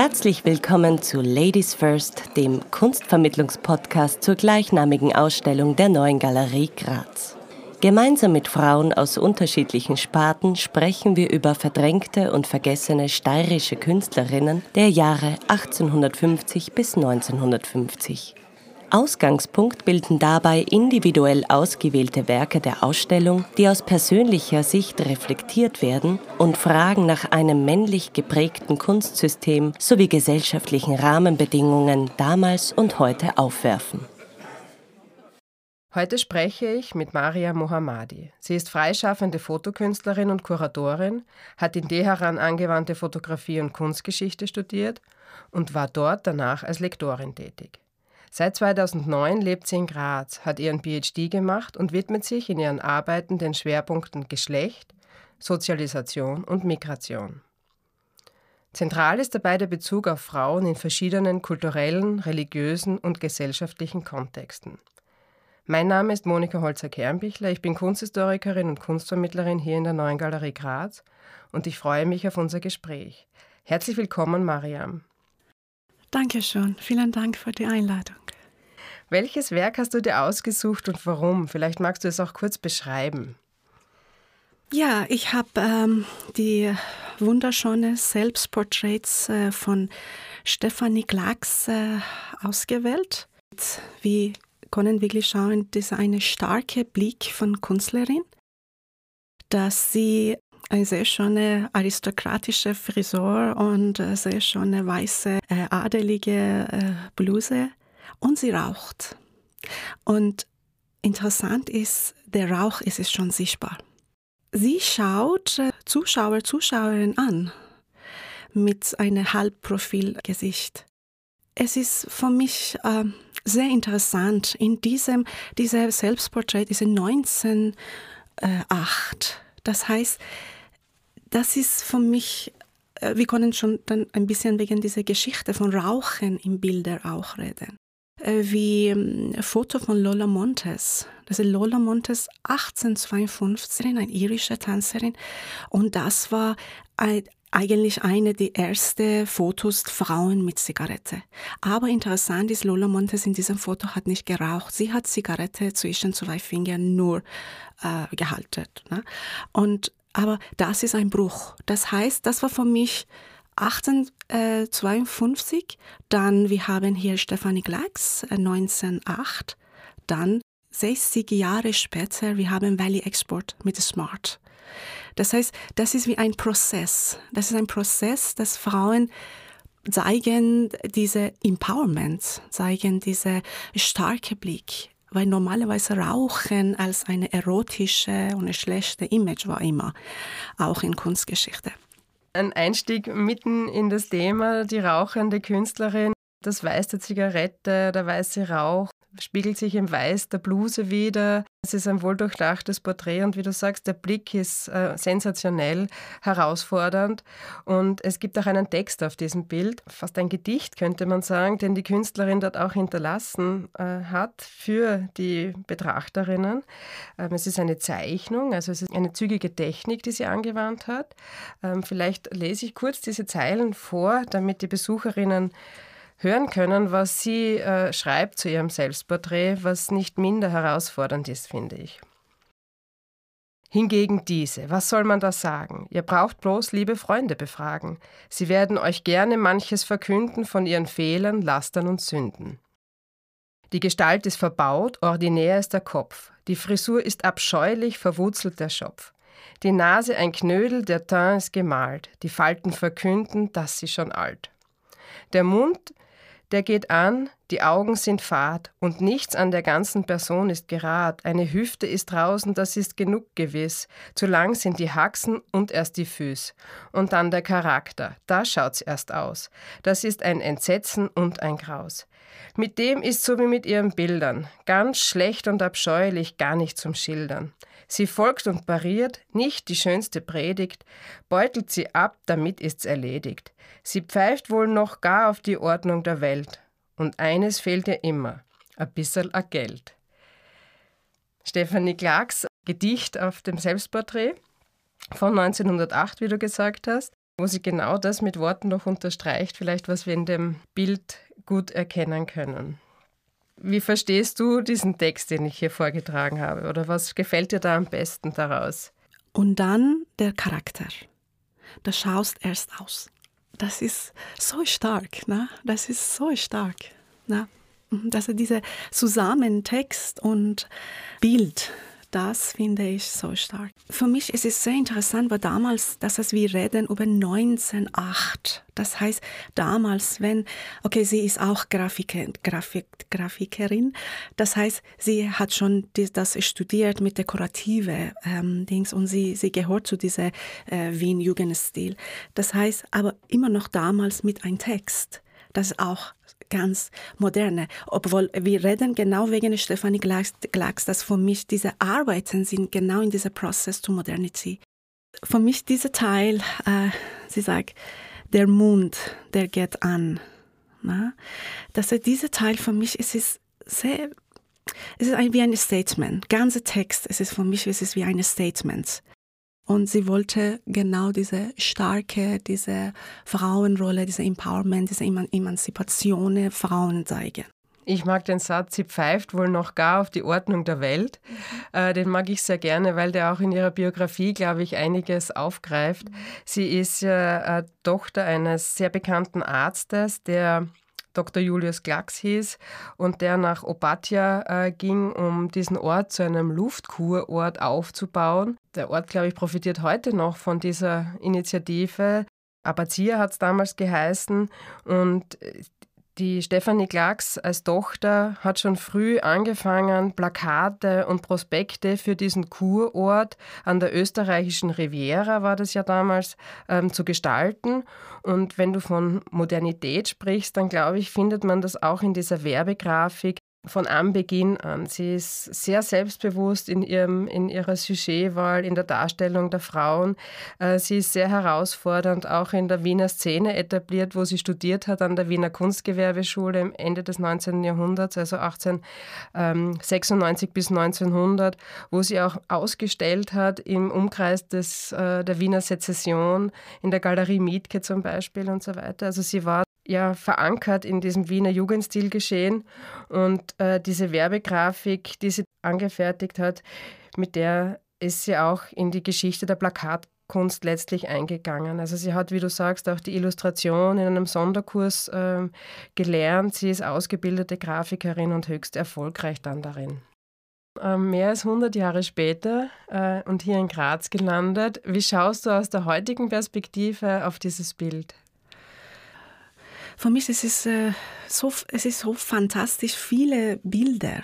Herzlich willkommen zu Ladies First, dem Kunstvermittlungspodcast zur gleichnamigen Ausstellung der Neuen Galerie Graz. Gemeinsam mit Frauen aus unterschiedlichen Sparten sprechen wir über verdrängte und vergessene steirische Künstlerinnen der Jahre 1850 bis 1950. Ausgangspunkt bilden dabei individuell ausgewählte Werke der Ausstellung, die aus persönlicher Sicht reflektiert werden und Fragen nach einem männlich geprägten Kunstsystem sowie gesellschaftlichen Rahmenbedingungen damals und heute aufwerfen. Heute spreche ich mit Maria Mohammadi. Sie ist freischaffende Fotokünstlerin und Kuratorin, hat in Teheran angewandte Fotografie und Kunstgeschichte studiert und war dort danach als Lektorin tätig. Seit 2009 lebt sie in Graz, hat ihren PhD gemacht und widmet sich in ihren Arbeiten den Schwerpunkten Geschlecht, Sozialisation und Migration. Zentral ist dabei der Bezug auf Frauen in verschiedenen kulturellen, religiösen und gesellschaftlichen Kontexten. Mein Name ist Monika Holzer-Kernbichler, ich bin Kunsthistorikerin und Kunstvermittlerin hier in der Neuen Galerie Graz und ich freue mich auf unser Gespräch. Herzlich willkommen, Mariam. Dankeschön. Vielen Dank für die Einladung. Welches Werk hast du dir ausgesucht und warum? Vielleicht magst du es auch kurz beschreiben. Ja, ich habe ähm, die wunderschöne Selbstporträts äh, von Stefanie Glacks äh, ausgewählt. Wie können wirklich schauen, das ist eine starke Blick von Künstlerin, dass sie sehr schöne aristokratische Frisur und eine sehr schöne weiße äh, adelige äh, Bluse und sie raucht. Und interessant ist, der Rauch ist es schon sichtbar. Sie schaut äh, Zuschauer, Zuschauerinnen an mit einem Halbprofilgesicht. Es ist für mich äh, sehr interessant. In diesem dieser Selbstporträt ist 1908. Das heißt, das ist für mich, äh, wir können schon dann ein bisschen wegen dieser Geschichte von Rauchen im Bilder auch reden. Äh, wie ein ähm, Foto von Lola Montes. Das ist Lola Montes 1852, eine irische Tänzerin. Und das war ein, eigentlich eine der ersten Fotos Frauen mit Zigarette. Aber interessant ist, Lola Montes in diesem Foto hat nicht geraucht. Sie hat Zigarette zwischen zwei Fingern nur äh, gehalten. Ne? Und aber das ist ein Bruch. Das heißt, das war für mich 1852. Dann, wir haben hier Stefanie Glacks, 1908. Dann 60 Jahre später, wir haben Valley Export mit Smart. Das heißt, das ist wie ein Prozess. Das ist ein Prozess, dass Frauen zeigen diese Empowerment, zeigen diese starke Blick weil normalerweise Rauchen als eine erotische und eine schlechte Image war immer, auch in Kunstgeschichte. Ein Einstieg mitten in das Thema, die rauchende Künstlerin, das Weiß der Zigarette, der weiße Rauch spiegelt sich im Weiß der Bluse wieder. Es ist ein wohldurchdachtes Porträt und wie du sagst, der Blick ist äh, sensationell, herausfordernd und es gibt auch einen Text auf diesem Bild, fast ein Gedicht könnte man sagen, den die Künstlerin dort auch hinterlassen äh, hat für die Betrachterinnen. Ähm, es ist eine Zeichnung, also es ist eine zügige Technik, die sie angewandt hat. Ähm, vielleicht lese ich kurz diese Zeilen vor, damit die Besucherinnen hören können, was sie äh, schreibt zu ihrem Selbstporträt, was nicht minder herausfordernd ist, finde ich. Hingegen diese, was soll man da sagen? Ihr braucht bloß liebe Freunde befragen. Sie werden euch gerne manches verkünden von ihren Fehlern, Lastern und Sünden. Die Gestalt ist verbaut, ordinär ist der Kopf. Die Frisur ist abscheulich, verwurzelt der Schopf. Die Nase ein Knödel, der Teint ist gemalt. Die Falten verkünden, dass sie schon alt. Der Mund der geht an, die Augen sind fad und nichts an der ganzen Person ist gerad. Eine Hüfte ist draußen, das ist genug gewiss. Zu lang sind die Haxen und erst die Füße. Und dann der Charakter, da schaut's erst aus. Das ist ein Entsetzen und ein Graus. Mit dem ist so wie mit ihren Bildern. Ganz schlecht und abscheulich, gar nicht zum Schildern. Sie folgt und pariert, nicht die schönste Predigt, beutelt sie ab, damit ist's erledigt. Sie pfeift wohl noch gar auf die Ordnung der Welt. Und eines fehlt ihr immer, a bisserl a Geld. Stefanie Clarks Gedicht auf dem Selbstporträt von 1908, wie du gesagt hast. wo sie genau das mit Worten noch unterstreicht, vielleicht was wir in dem Bild gut erkennen können. Wie verstehst du diesen Text, den ich hier vorgetragen habe? Oder was gefällt dir da am besten daraus? Und dann der Charakter. Du schaust erst aus. Das ist so stark, ne? Das ist so stark, ne? Dass er diese Zusammentext und Bild das finde ich so stark. Für mich ist es sehr interessant, weil damals, das heißt, wir reden über 1908. Das heißt, damals, wenn, okay, sie ist auch Grafiker, Grafik, Grafikerin. Das heißt, sie hat schon das studiert mit dekorative ähm, Dings und sie, sie gehört zu diesem äh, Wien-Jugendstil. Das heißt, aber immer noch damals mit einem Text. Das ist auch ganz moderne. Obwohl wir reden genau wegen Stefanie Glacks, dass für mich diese Arbeiten sind genau in diesem Prozess zu Modernity. Für mich dieser Teil, äh, sie sagt, der Mund, der geht an. Na? Dass er dieser Teil für mich ist es sehr, es ist wie ein Statement. Ganzer Text, es ist für mich es ist wie ein Statement. Und sie wollte genau diese starke, diese Frauenrolle, diese Empowerment, diese Emanzipation der Frauen zeigen. Ich mag den Satz, sie pfeift wohl noch gar auf die Ordnung der Welt. Äh, den mag ich sehr gerne, weil der auch in ihrer Biografie, glaube ich, einiges aufgreift. Sie ist ja äh, Tochter eines sehr bekannten Arztes, der Dr. Julius Glacks hieß und der nach Opatja äh, ging, um diesen Ort zu einem Luftkurort aufzubauen. Der Ort, glaube ich, profitiert heute noch von dieser Initiative. Abazia hat es damals geheißen und äh, die Stefanie Glacks als Tochter hat schon früh angefangen, Plakate und Prospekte für diesen Kurort an der österreichischen Riviera, war das ja damals, ähm, zu gestalten. Und wenn du von Modernität sprichst, dann glaube ich, findet man das auch in dieser Werbegrafik von Anbeginn an. Sie ist sehr selbstbewusst in, ihrem, in ihrer Sujetwahl, in der Darstellung der Frauen. Äh, sie ist sehr herausfordernd, auch in der Wiener Szene etabliert, wo sie studiert hat an der Wiener Kunstgewerbeschule im Ende des 19. Jahrhunderts, also 1896 bis 1900, wo sie auch ausgestellt hat im Umkreis des, äh, der Wiener Sezession, in der Galerie Mietke zum Beispiel und so weiter. Also sie war ja verankert in diesem Wiener Jugendstil geschehen. Und äh, diese Werbegrafik, die sie angefertigt hat, mit der ist sie auch in die Geschichte der Plakatkunst letztlich eingegangen. Also sie hat, wie du sagst, auch die Illustration in einem Sonderkurs äh, gelernt. Sie ist ausgebildete Grafikerin und höchst erfolgreich dann darin. Ähm, mehr als 100 Jahre später äh, und hier in Graz gelandet. Wie schaust du aus der heutigen Perspektive auf dieses Bild? Für mich ist es, äh, so, es ist so fantastisch, viele Bilder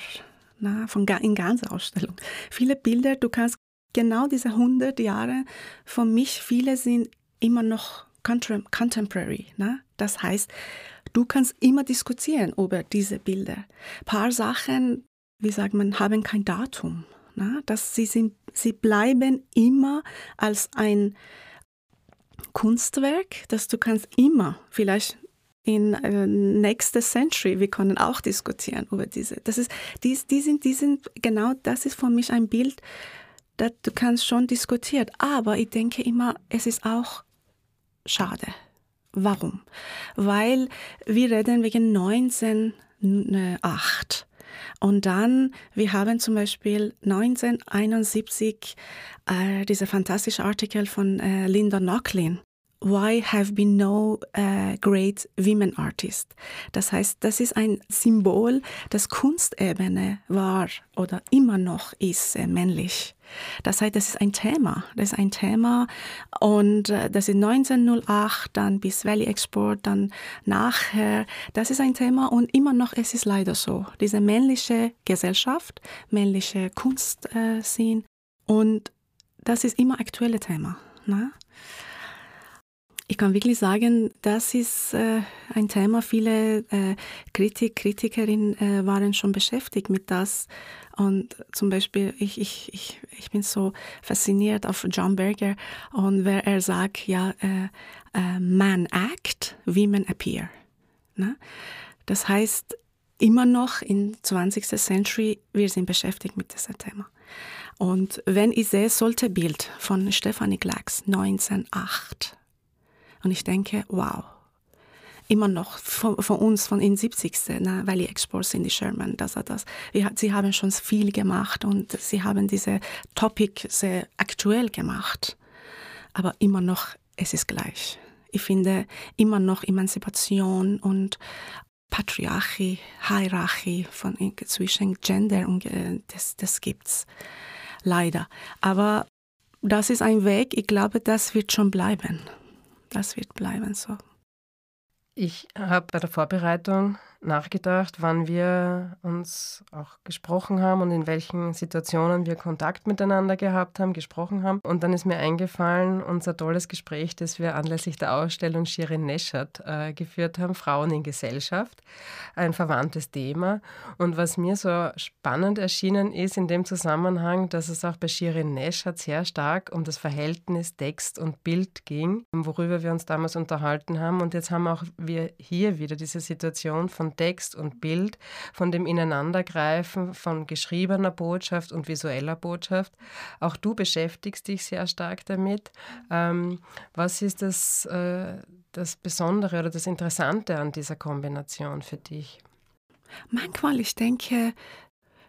na, von, in ganzer Ausstellung. Viele Bilder, du kannst genau diese 100 Jahre, für mich viele sind immer noch contemporary. Na? Das heißt, du kannst immer diskutieren über diese Bilder. Ein paar Sachen, wie sagt man, haben kein Datum. Na? Das, sie, sind, sie bleiben immer als ein Kunstwerk, das du kannst immer, vielleicht in äh, nächste Century. Wir können auch diskutieren über diese. Das ist, die, die, sind, die sind, genau das ist für mich ein Bild, das du kannst schon diskutieren. Aber ich denke immer, es ist auch schade. Warum? Weil wir reden wegen 1908. Und dann, wir haben zum Beispiel 1971 äh, dieser fantastische Artikel von äh, Linda Nochlin Why have been no uh, great women artists? Das heißt, das ist ein Symbol, dass Kunstebene war oder immer noch ist äh, männlich. Das heißt, das ist ein Thema. Das ist ein Thema und äh, das ist 1908, dann bis Valley Export, dann nachher. Das ist ein Thema und immer noch es ist leider so. Diese männliche Gesellschaft, männliche Kunstsinn äh, und das ist immer aktuelle Thema. Ne? Ich kann wirklich sagen, das ist äh, ein Thema. Viele äh, Kritik, Kritikerinnen äh, waren schon beschäftigt mit das. Und zum Beispiel, ich, ich, ich, ich bin so fasziniert auf John Berger und wer er sagt, ja, äh, äh, man act, women appear. Ne? Das heißt, immer noch in 20. Century, wir sind beschäftigt mit diesem Thema. Und wenn ich sehe, solche Bild von Stephanie Glacks 1908, Und ich denke, wow, immer noch von, von uns, von den 70. Ne, Valley Exports in die Sherman. Das, das, sie haben schon viel gemacht und sie haben diese Topic sehr aktuell gemacht. Aber immer noch, es ist gleich. Ich finde immer noch Emanzipation und Patriarchie, Hierarchie von, zwischen Gender und äh, das, das gibt's leider. Aber das ist ein Weg, ich glaube, das wird schon bleiben. Das wird bleiben so. Ich habe bei der Vorbereitung nachgedacht, wann wir uns auch gesprochen haben und in welchen Situationen wir Kontakt miteinander gehabt haben, gesprochen haben. Und dann ist mir eingefallen, unser tolles Gespräch, das wir anlässlich der Ausstellung Shirin Neschat äh, geführt haben, Frauen in Gesellschaft, ein verwandtes Thema. Und was mir so spannend erschienen ist in dem Zusammenhang, dass es auch bei Shirin Neschat sehr stark um das Verhältnis Text und Bild ging, worüber wir uns damals unterhalten haben. Und jetzt haben auch wir hier wieder diese Situation von Text und Bild, von dem Ineinandergreifen von geschriebener Botschaft und visueller Botschaft. Auch du beschäftigst dich sehr stark damit. Ähm, was ist das, äh, das Besondere oder das Interessante an dieser Kombination für dich? Manchmal, ich denke,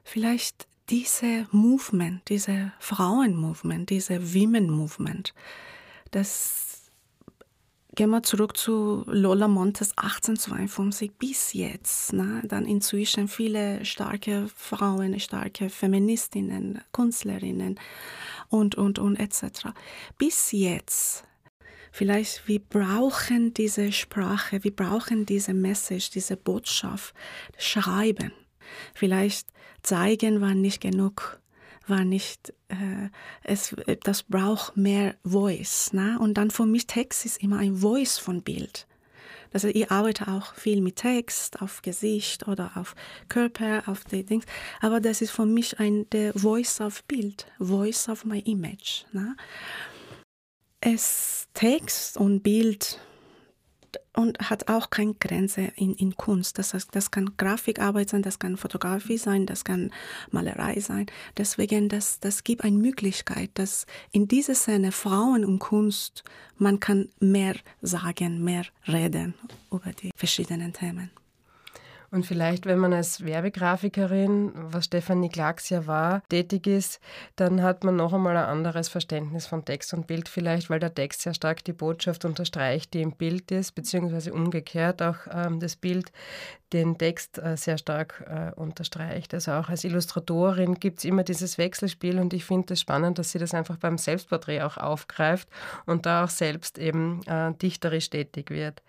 vielleicht diese Movement, diese Frauen-Movement, diese Women-Movement, das Gehen wir zurück zu Lola Montes 1852 bis jetzt. Ne? Dann inzwischen viele starke Frauen, starke Feministinnen, Künstlerinnen und, und, und etc. Bis jetzt. Vielleicht, wir brauchen diese Sprache, wir brauchen diese Message, diese Botschaft, Schreiben. Vielleicht zeigen war nicht genug war nicht, äh, es, das braucht mehr Voice. Ne? Und dann für mich Text ist immer ein Voice von Bild. Also ich arbeite auch viel mit Text, auf Gesicht oder auf Körper, auf die Dings. Aber das ist für mich ein der Voice of Bild, Voice of my Image. Ne? Es Text und Bild und hat auch keine Grenze in, in Kunst. Das heißt, das kann Grafikarbeit sein, das kann Fotografie sein, das kann Malerei sein. Deswegen, das, das gibt eine Möglichkeit, dass in dieser Szene Frauen und Kunst, man kann mehr sagen, mehr reden über die verschiedenen Themen. Und vielleicht, wenn man als Werbegrafikerin, was Stefanie Klacks ja war, tätig ist, dann hat man noch einmal ein anderes Verständnis von Text und Bild vielleicht, weil der Text sehr stark die Botschaft unterstreicht, die im Bild ist, beziehungsweise umgekehrt auch ähm, das Bild den Text äh, sehr stark äh, unterstreicht. Also auch als Illustratorin gibt es immer dieses Wechselspiel und ich finde es das spannend, dass sie das einfach beim Selbstporträt auch aufgreift und da auch selbst eben äh, dichterisch tätig wird.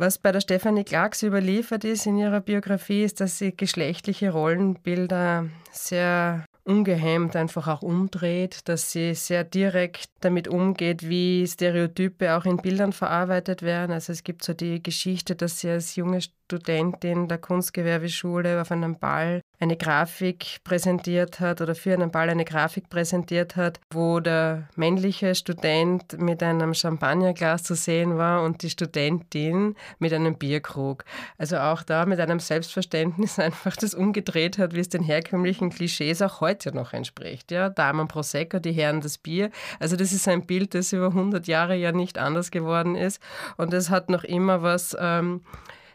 Was bei der Stefanie Clarks überliefert ist in ihrer Biografie, ist, dass sie geschlechtliche Rollenbilder sehr ungehemmt einfach auch umdreht, dass sie sehr direkt damit umgeht, wie Stereotype auch in Bildern verarbeitet werden. Also es gibt so die Geschichte, dass sie als junge Studentin der Kunstgewerbeschule auf einem Ball eine Grafik präsentiert hat oder für einen Ball eine Grafik präsentiert hat, wo der männliche Student mit einem Champagnerglas zu sehen war und die Studentin mit einem Bierkrug. Also auch da mit einem Selbstverständnis einfach das umgedreht hat, wie es den herkömmlichen Klischees auch heute noch entspricht. Ja, Damen Prosecco, die Herren das Bier. Also das ist ein Bild, das über 100 Jahre ja nicht anders geworden ist und es hat noch immer was ähm,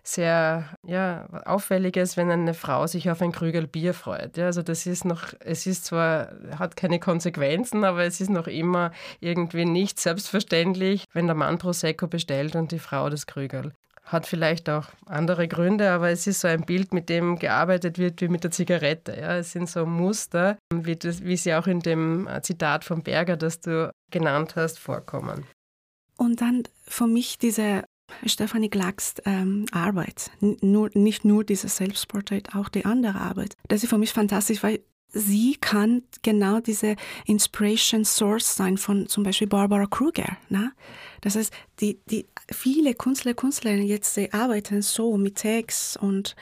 sehr ja, Auffälliges, wenn eine Frau sich auf ein Krügel Bier freut. Ja, also das ist noch, es ist zwar, hat keine Konsequenzen, aber es ist noch immer irgendwie nicht selbstverständlich, wenn der Mann Prosecco bestellt und die Frau das Krügel. Hat vielleicht auch andere Gründe, aber es ist so ein Bild, mit dem gearbeitet wird wie mit der Zigarette. Ja, es sind so Muster, wie, das, wie sie auch in dem Zitat von Berger, das du genannt hast, vorkommen. Und dann für mich diese Stefanie Glacks ähm, Arbeit, nur, nicht nur dieses Selbstporträt, auch die andere Arbeit. Das ist für mich fantastisch, weil sie kann genau diese Inspiration Source sein von zum Beispiel Barbara Kruger. Ne? Das heißt, die, die viele Künstler, Künstlerinnen jetzt sie arbeiten so mit Text und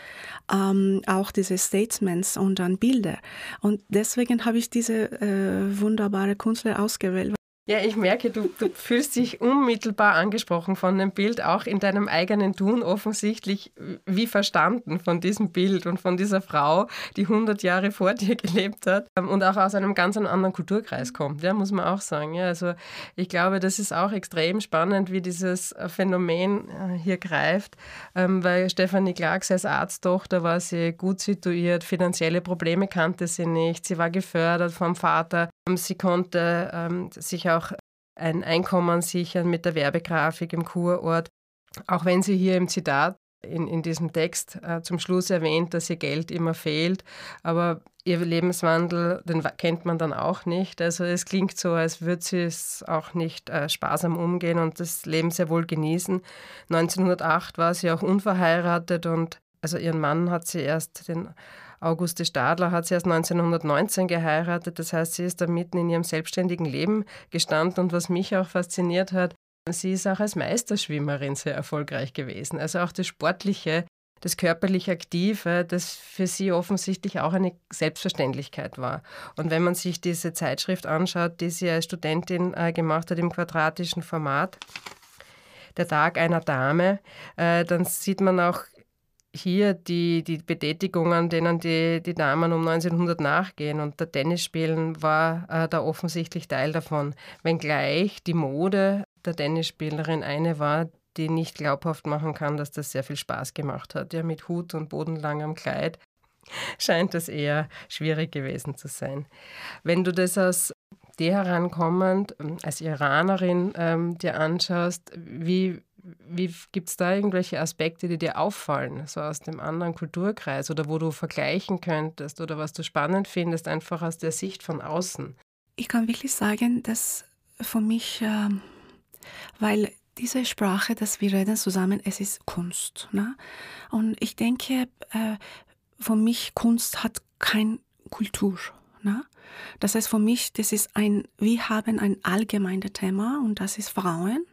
ähm, auch diese Statements und dann Bilder. Und deswegen habe ich diese äh, wunderbare Künstler ausgewählt. Ja, ich merke, du, du fühlst dich unmittelbar angesprochen von dem Bild, auch in deinem eigenen Tun offensichtlich wie verstanden von diesem Bild und von dieser Frau, die 100 Jahre vor dir gelebt hat ähm, und auch aus einem ganz anderen Kulturkreis kommt, ja, muss man auch sagen. Ja, also ich glaube, das ist auch extrem spannend, wie dieses Phänomen äh, hier greift, ähm, weil Stefanie Clarks als Arzttochter war sie gut situiert, finanzielle Probleme kannte sie nicht, sie war gefördert vom Vater, sie konnte ähm, sich auch ein Einkommen sichern mit der Werbegrafik im Kurort. Auch wenn sie hier im Zitat in, in diesem Text äh, zum Schluss erwähnt, dass ihr Geld immer fehlt, aber ihr Lebenswandel, den kennt man dann auch nicht. Also es klingt so, als würde sie es auch nicht äh, sparsam umgehen und das Leben sehr wohl genießen. 1908 war sie auch unverheiratet und also ihren Mann hat sie erst, den Auguste Stadler, hat sie erst 1919 geheiratet. Das heißt, sie ist da mitten in ihrem selbstständigen Leben gestanden. Und was mich auch fasziniert hat, sie ist auch als Meisterschwimmerin sehr erfolgreich gewesen. Also auch das Sportliche, das körperlich Aktive, das für sie offensichtlich auch eine Selbstverständlichkeit war. Und wenn man sich diese Zeitschrift anschaut, die sie als Studentin äh, gemacht hat im quadratischen Format, der Tag einer Dame, äh, dann sieht man auch hier die, die Betätigungen, denen die, die Damen um 1900 nachgehen und der Tennisspielen war äh, da offensichtlich Teil davon. Wenngleich die Mode der Tennisspielerin eine war, die nicht glaubhaft machen kann, dass das sehr viel Spaß gemacht hat. Ja, mit Hut und bodenlangem Kleid scheint das eher schwierig gewesen zu sein. Wenn du das aus dir herankommend, ähm, als Iranerin ähm, dir anschaust, wie wie gibt es da irgendwelche Aspekte, die dir auffallen, so aus dem anderen Kulturkreis oder wo du vergleichen könntest oder was du spannend findest, einfach aus der Sicht von außen? Ich kann wirklich sagen, dass für mich, äh, weil diese Sprache, dass wir reden zusammen, es ist Kunst. Ne? Und ich denke, äh, für mich Kunst hat keine Kultur. Ne? Das heißt, für mich, das ist ein, wir haben ein allgemeines Thema und das ist Frauen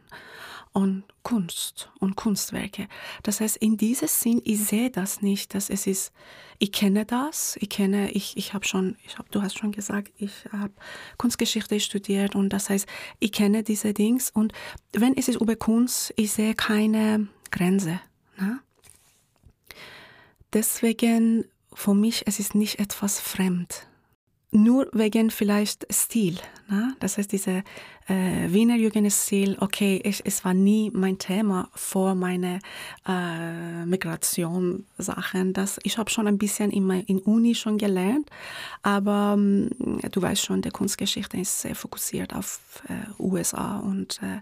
und Kunst und Kunstwerke. Das heißt, in diesem Sinn, ich sehe das nicht, dass es ist, ich kenne das, ich kenne, ich, ich habe schon, ich hab, du hast schon gesagt, ich habe Kunstgeschichte studiert und das heißt, ich kenne diese Dings und wenn es ist über Kunst, ich sehe keine Grenze. Ne? Deswegen, für mich, es ist nicht etwas fremd nur wegen vielleicht Stil. Ne? Das heißt, diese äh, Wiener Jugendstil, okay, ich, es war nie mein Thema vor meine äh, Migration-Sachen. ich habe schon ein bisschen in, mein, in Uni schon gelernt, aber ähm, du weißt schon, die Kunstgeschichte ist sehr fokussiert auf äh, USA und äh,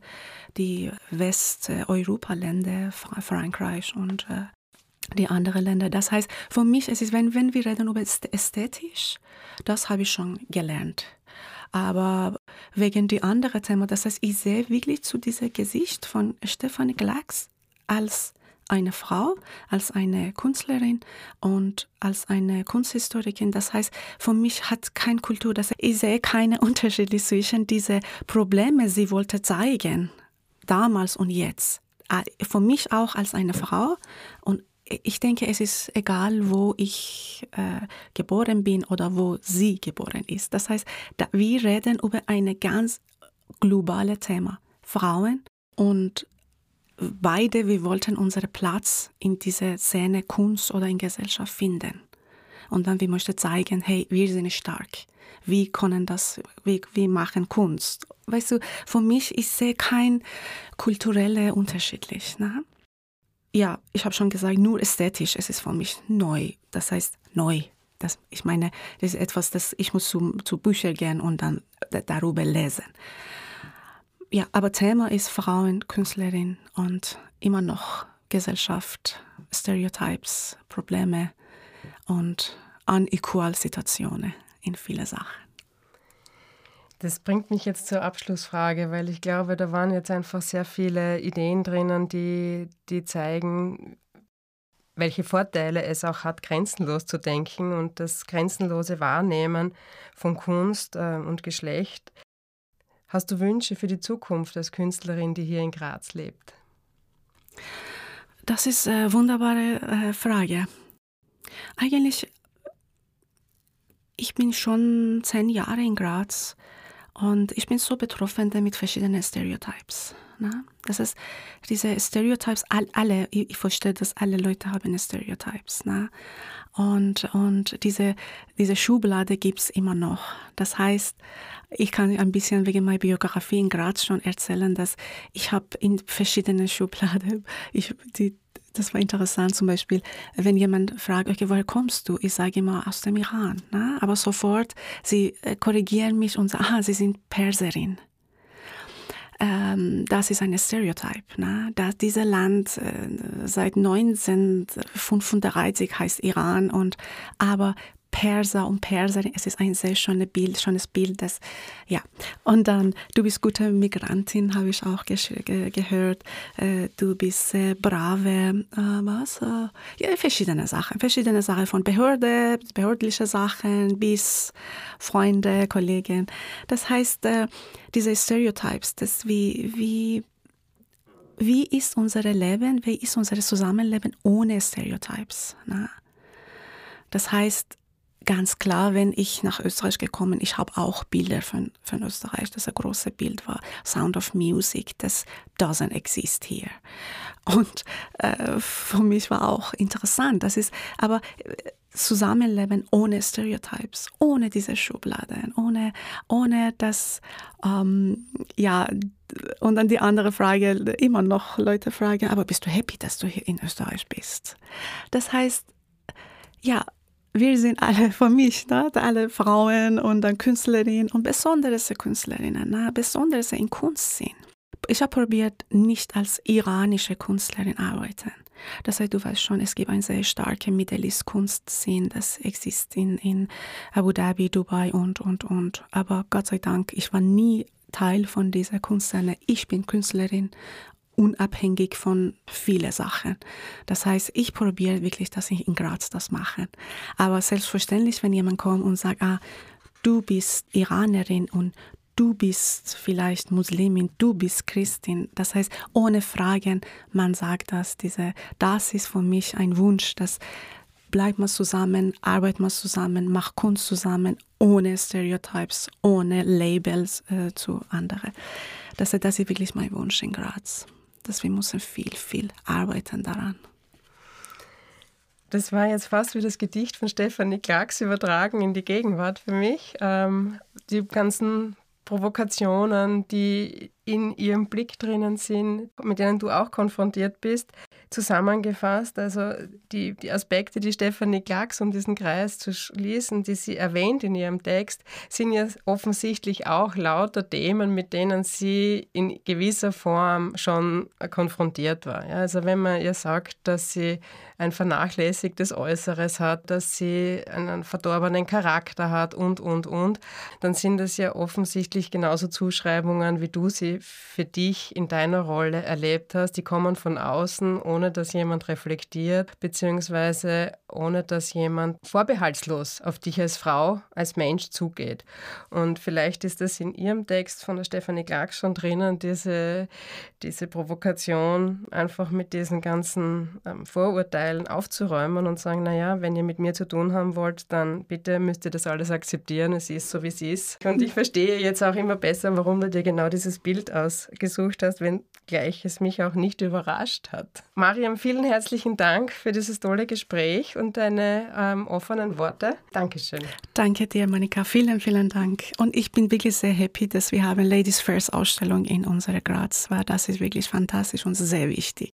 die Westeuropa-Länder, Frankreich und äh, die anderen Länder. Das heißt, für mich ist es, wenn, wenn wir reden über ästhetisch, das habe ich schon gelernt. Aber wegen die anderen Themen, das heißt, ich sehe wirklich zu diesem Gesicht von Stephanie Glacks als eine Frau, als eine Künstlerin und als eine Kunsthistorikerin. Das heißt, für mich hat kein Kultur, das heißt, ich sehe keine Unterschiede zwischen diese Probleme, sie wollte zeigen, damals und jetzt. Für mich auch als eine Frau und ich denke, es ist egal, wo ich äh, geboren bin oder wo sie geboren ist. Das heißt, da, wir reden über ein ganz globales Thema. Frauen und beide, wir wollten unseren Platz in dieser Szene, Kunst oder in Gesellschaft finden. Und dann wir möchten zeigen, hey, wir sind stark. Wir können das, wir, wir machen Kunst. Weißt du, für mich, ich sehe kein kulturelle unterschiedlich. Ne? Ja, ich habe schon gesagt, nur ästhetisch, es ist für mich neu. Das heißt neu. Das, ich meine, das ist etwas, das ich muss zu, zu Büchern gehen und dann darüber lesen. Ja, aber Thema ist Frauen, Künstlerin und immer noch Gesellschaft, Stereotypes, Probleme und unequal Situationen in viele Sachen. Das bringt mich jetzt zur Abschlussfrage, weil ich glaube, da waren jetzt einfach sehr viele Ideen drinnen, die, die zeigen, welche Vorteile es auch hat, grenzenlos zu denken und das grenzenlose Wahrnehmen von Kunst äh, und Geschlecht. Hast du Wünsche für die Zukunft als Künstlerin, die hier in Graz lebt? Das ist eine wunderbare äh, Frage. Eigentlich, ich bin schon zehn Jahre in Graz Und ich bin so betroffen mit verschiedenen Stereotypes. Ne? Das ist diese Stereotypes, all, alle, ich, ich, verstehe, dass alle Leute haben Stereotypes. Ne? Und, und diese, diese Schublade gibt es immer noch. Das heißt, ich kann ein bisschen wegen meiner Biografie in Graz schon erzählen, dass ich habe in verschiedenen Schubladen, ich, die, das war interessant zum Beispiel, wenn jemand fragt, okay, woher kommst du? Ich sage immer aus dem Iran. Ne? Aber sofort, sie äh, korrigieren mich und sagen, aha, sie sind Perserin ähm, das ist ein Stereotyp. Ne? Dass dieses Land äh, seit 1935 heißt Iran und aber Perser und Perserin, es ist ein sehr schönes Bild, schönes Bild, das, ja. Und dann, du bist gute Migrantin, habe ich auch ge gehört. Äh, du bist äh, brave, äh, was? Äh, ja, verschiedene Sachen, verschiedene Sachen von Behörde, behördliche Sachen bis Freunde, Kollegen. Das heißt, äh, diese Stereotypes, das wie, wie wie ist unser Leben, wie ist unser Zusammenleben ohne Stereotypes? Na? Das heißt, ganz klar, wenn ich nach Österreich gekommen, ich habe auch Bilder von, von Österreich, das ein großes Bild war, Sound of Music, das doesn't exist here. Und äh, für mich war auch interessant, das ist, aber äh, Zusammenleben ohne Stereotypes, ohne diese Schubladen, ohne, ohne das, ähm, ja, und dann die andere Frage, immer noch Leute fragen, aber bist du happy, dass du hier in Österreich bist? Das heißt, ja, wir sind alle für mich, ne? alle Frauen und dann Künstlerinnen und besondere Künstlerinnen, ne? besonders in Kunst sind. Ich habe probiert, nicht als iranische Künstlerin arbeiten. Das heißt, du weißt schon, es gibt eine sehr starke Middle East Kunstszene, das existiert in, in Abu Dhabi, Dubai und, und, und. Aber Gott sei Dank, ich war nie Teil von dieser Kunstszene. Ich bin Künstlerin unabhängig von vielen Sachen. Das heißt, ich probiere wirklich, dass ich in Graz das mache. Aber selbstverständlich, wenn jemand kommt und sagt, ah, du bist Iranerin und du bist vielleicht Muslimin, du bist Christin. Das heißt, ohne Fragen, man sagt das, diese, das ist für mich ein Wunsch, dass bleibt man zusammen, arbeitet man zusammen, macht Kunst zusammen, ohne Stereotypes, ohne Labels äh, zu anderen. Das, das ist wirklich mein Wunsch in Graz dass wir müssen viel, viel arbeiten daran. Das war jetzt fast wie das Gedicht von Stefanie Klacks übertragen in die Gegenwart für mich. Ähm, die ganzen Provokationen, die in ihrem Blick drinnen sind, mit denen du auch konfrontiert bist, zusammengefasst. Also die, die Aspekte, die Stefanie Klacks, um diesen Kreis zu schließen, die sie erwähnt in ihrem Text, sind ja offensichtlich auch lauter Themen, mit denen sie in gewisser Form schon konfrontiert war. Ja, also wenn man ihr sagt, dass sie ein vernachlässigtes Äußeres hat, dass sie einen verdorbenen Charakter hat und, und, und, dann sind das ja offensichtlich genauso Zuschreibungen, wie du sie für dich in deiner Rolle erlebt hast. Die kommen von außen, ohne dass jemand reflektiert, beziehungsweise ohne dass jemand vorbehaltslos auf dich als Frau, als Mensch zugeht. Und vielleicht ist das in ihrem Text von der Stefanie Clark schon drinnen, diese, diese Provokation, einfach mit diesen ganzen ähm, Vorurteilen aufzuräumen und sagen, naja, wenn ihr mit mir zu tun haben wollt, dann bitte müsst ihr das alles akzeptieren, es ist so, wie es ist. Und ich verstehe jetzt auch immer besser, warum du dir genau dieses Bild ausgesucht hast, wenn gleich es mich auch nicht überrascht hat. Mariam, vielen herzlichen Dank für dieses tolle Gespräch und deine ähm, offenen Worte. Dankeschön. Danke dir, Monika. Vielen, vielen Dank. Und ich bin wirklich sehr happy, dass wir haben Ladies First Ausstellung in unserer Graz war. Das ist wirklich fantastisch und sehr wichtig.